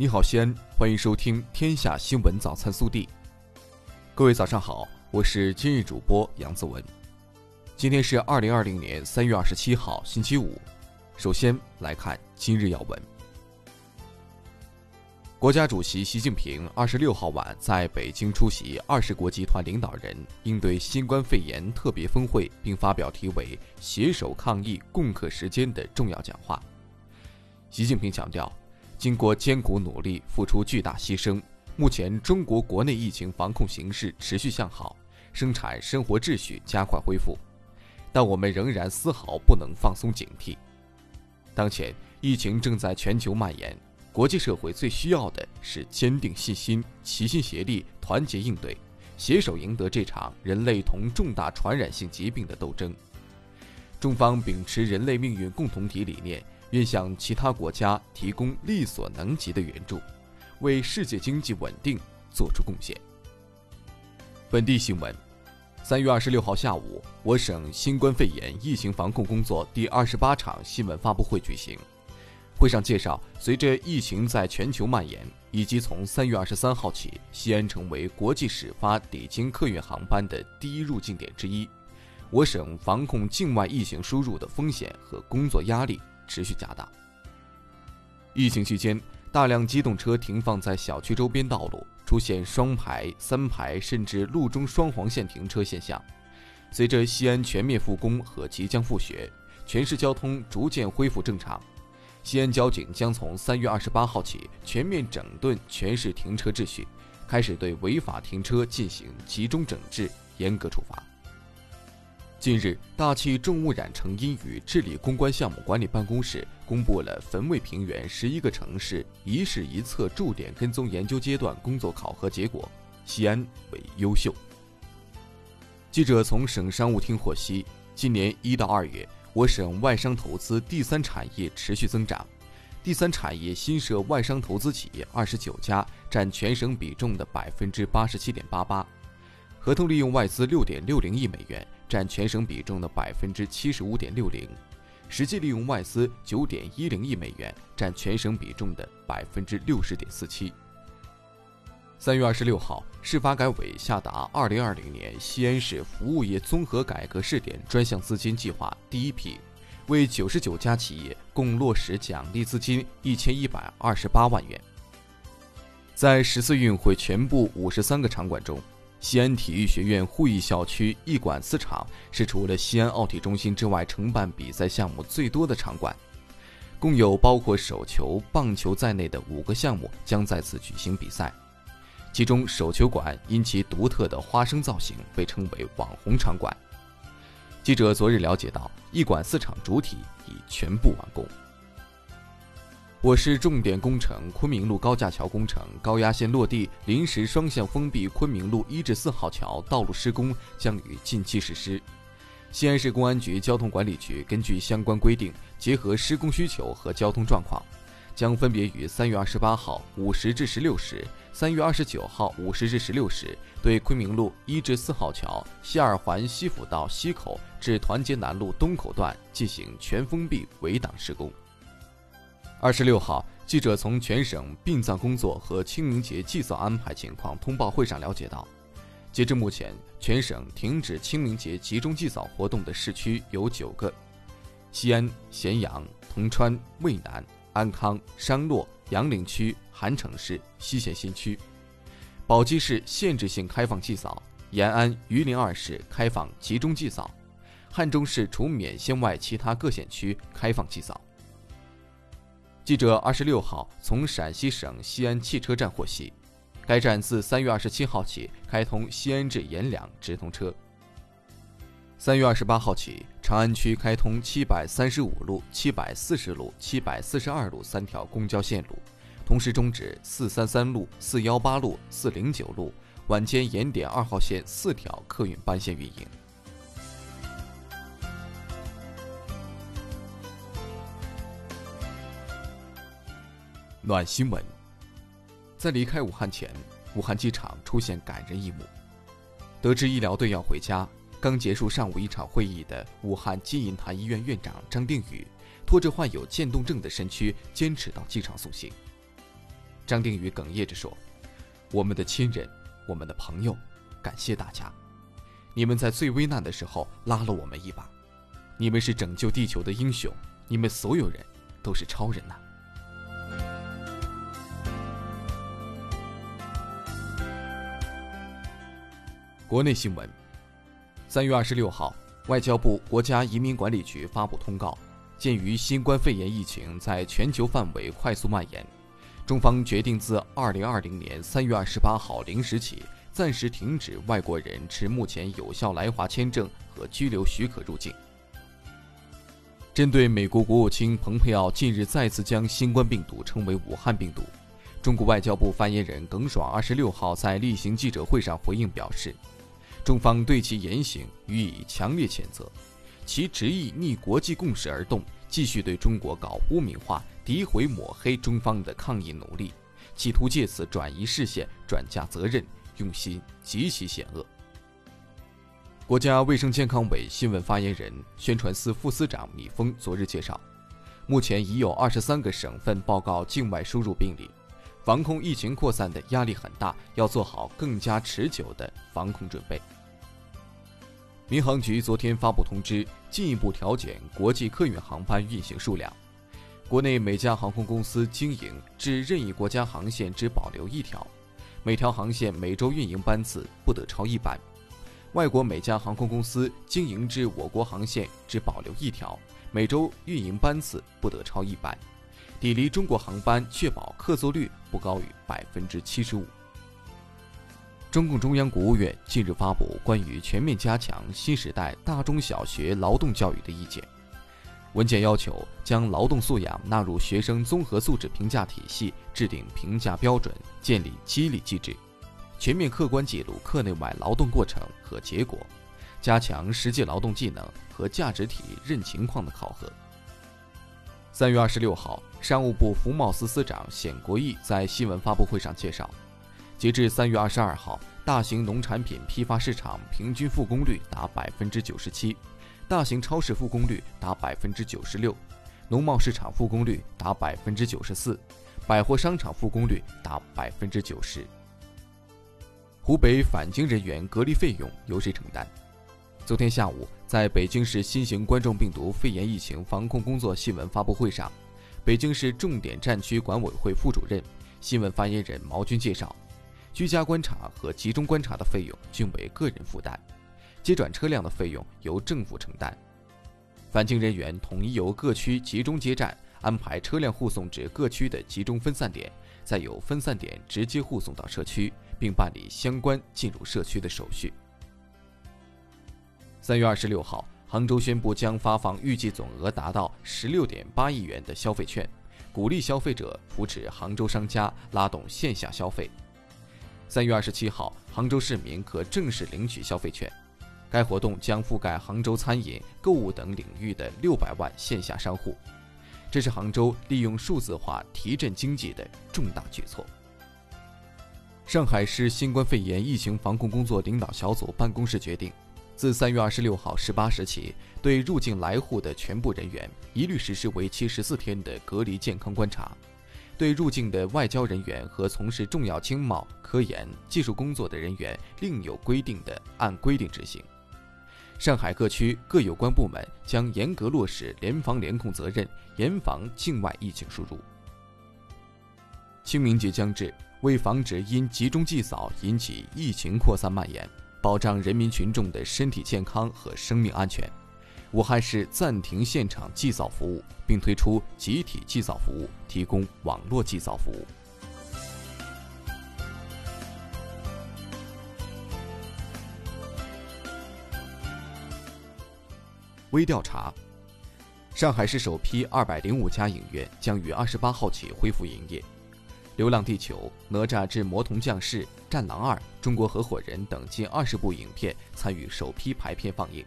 你好，西安，欢迎收听《天下新闻早餐速递》。各位早上好，我是今日主播杨子文。今天是二零二零年三月二十七号，星期五。首先来看今日要闻。国家主席习近平二十六号晚在北京出席二十国集团领导人应对新冠肺炎特别峰会，并发表题为“携手抗疫，共克时艰”的重要讲话。习近平强调。经过艰苦努力，付出巨大牺牲，目前中国国内疫情防控形势持续向好，生产生活秩序加快恢复，但我们仍然丝毫不能放松警惕。当前疫情正在全球蔓延，国际社会最需要的是坚定信心、齐心协力、团结应对，携手赢得这场人类同重大传染性疾病的斗争。中方秉持人类命运共同体理念。愿向其他国家提供力所能及的援助，为世界经济稳定作出贡献。本地新闻：三月二十六号下午，我省新冠肺炎疫情防控工作第二十八场新闻发布会举行。会上介绍，随着疫情在全球蔓延，以及从三月二十三号起，西安成为国际始发抵京客运航班的第一入境点之一，我省防控境外疫情输入的风险和工作压力。持续加大。疫情期间，大量机动车停放在小区周边道路，出现双排、三排甚至路中双黄线停车现象。随着西安全面复工和即将复学，全市交通逐渐恢复正常。西安交警将从三月二十八号起全面整顿全市停车秩序，开始对违法停车进行集中整治、严格处罚。近日，大气重污染成因与治理攻关项目管理办公室公布了汾渭平原十一个城市一市一策驻点跟踪研究阶段工作考核结果，西安为优秀。记者从省商务厅获悉，今年一到二月，我省外商投资第三产业持续增长，第三产业新设外商投资企业二十九家，占全省比重的百分之八十七点八八，合同利用外资六点六零亿美元。占全省比重的百分之七十五点六零，实际利用外资九点一零亿美元，占全省比重的百分之六十点四七。三月二十六号，市发改委下达二零二零年西安市服务业综合改革试点专项资金计划第一批，为九十九家企业共落实奖励资金一千一百二十八万元。在十四运会全部五十三个场馆中。西安体育学院会议校区一馆四场是除了西安奥体中心之外承办比赛项目最多的场馆，共有包括手球、棒球在内的五个项目将在此举行比赛。其中，手球馆因其独特的花生造型被称为网红场馆。记者昨日了解到，一馆四场主体已全部完工。我市重点工程昆明路高架桥工程高压线落地，临时双向封闭昆明路一至四号桥道路施工将于近期实施。西安市公安局交通管理局根据相关规定，结合施工需求和交通状况，将分别于三月二十八号五时至十六时、三月二十九号五时至十六时，对昆明路一至四号桥西二环西辅道西口至团结南路东口段进行全封闭围挡施工。二十六号，记者从全省殡葬工作和清明节祭扫安排情况通报会上了解到，截至目前，全省停止清明节集中祭扫活动的市区有九个：西安、咸阳、铜川、渭南、安康、商洛、杨凌区、韩城市、西咸新区；宝鸡市限制性开放祭扫，延安、榆林二市开放集中祭扫，汉中市除勉县外其他各县区开放祭扫。记者二十六号从陕西省西安汽车站获悉，该站自三月二十七号起开通西安至阎良直通车。三月二十八号起，长安区开通七百三十五路、七百四十路、七百四十二路三条公交线路，同时终止四三三路、四幺八路、四零九路晚间延点二号线四条客运班线运营。暖新闻，在离开武汉前，武汉机场出现感人一幕。得知医疗队要回家，刚结束上午一场会议的武汉金银潭医院院长张定宇，拖着患有渐冻症的身躯，坚持到机场送行。张定宇哽咽着说：“我们的亲人，我们的朋友，感谢大家，你们在最危难的时候拉了我们一把，你们是拯救地球的英雄，你们所有人都是超人呐！”国内新闻：三月二十六号，外交部国家移民管理局发布通告，鉴于新冠肺炎疫情在全球范围快速蔓延，中方决定自二零二零年三月二十八号零时起，暂时停止外国人持目前有效来华签证和居留许可入境。针对美国国务卿蓬佩奥近日再次将新冠病毒称为“武汉病毒”，中国外交部发言人耿爽二十六号在例行记者会上回应表示。中方对其言行予以强烈谴责，其执意逆国际共识而动，继续对中国搞污名化、诋毁、抹黑中方的抗疫努力，企图借此转移视线、转嫁责任，用心极其险恶。国家卫生健康委新闻发言人、宣传司副司长米峰昨日介绍，目前已有二十三个省份报告境外输入病例。防控疫情扩散的压力很大，要做好更加持久的防控准备。民航局昨天发布通知，进一步调减国际客运航班运行数量。国内每家航空公司经营至任意国家航线只保留一条，每条航线每周运营班次不得超一班；外国每家航空公司经营至我国航线只保留一条，每周运营班次不得超一班。抵离中国航班确保客座率不高于百分之七十五。中共中央、国务院近日发布关于全面加强新时代大中小学劳动教育的意见。文件要求将劳动素养纳入学生综合素质评价体系，制定评价标准，建立激励机制，全面客观记录课内外劳动过程和结果，加强实际劳动技能和价值体认情况的考核。三月二十六号，商务部服贸司司长冼国义在新闻发布会上介绍。截至三月二十二号，大型农产品批发市场平均复工率达百分之九十七，大型超市复工率达百分之九十六，农贸市场复工率达百分之九十四，百货商场复工率达百分之九十。湖北返京人员隔离费用由谁承担？昨天下午，在北京市新型冠状病毒肺炎疫情防控工作新闻发布会上，北京市重点战区管委会副主任、新闻发言人毛军介绍。居家观察和集中观察的费用均为个人负担，接转车辆的费用由政府承担。返京人员统一由各区集中接站，安排车辆护送至各区的集中分散点，再由分散点直接护送到社区，并办理相关进入社区的手续。三月二十六号，杭州宣布将发放预计总额达到十六点八亿元的消费券，鼓励消费者扶持杭州商家，拉动线下消费。三月二十七号，杭州市民可正式领取消费券。该活动将覆盖杭州餐饮、购物等领域的六百万线下商户。这是杭州利用数字化提振经济的重大举措。上海市新冠肺炎疫情防控工作领导小组办公室决定，自三月二十六号十八时起，对入境来沪的全部人员一律实施为期十四天的隔离健康观察。对入境的外交人员和从事重要经贸、科研、技术工作的人员，另有规定的按规定执行。上海各区各有关部门将严格落实联防联控责任，严防境外疫情输入。清明节将至，为防止因集中祭扫引起疫情扩散蔓延，保障人民群众的身体健康和生命安全。武汉市暂停现场祭扫服务，并推出集体祭扫服务，提供网络祭扫服务。微调查：上海市首批二百零五家影院将于二十八号起恢复营业，《流浪地球》《哪吒之魔童降世》《战狼二》《中国合伙人》等近二十部影片参与首批排片放映。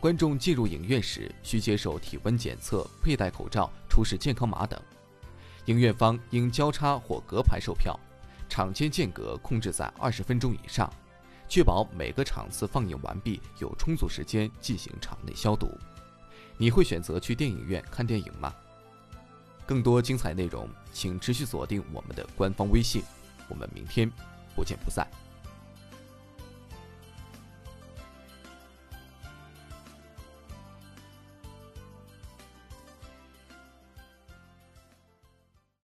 观众进入影院时需接受体温检测、佩戴口罩、出示健康码等。影院方应交叉或隔排售票，场间间隔控制在二十分钟以上，确保每个场次放映完毕，有充足时间进行场内消毒。你会选择去电影院看电影吗？更多精彩内容，请持续锁定我们的官方微信。我们明天不见不散。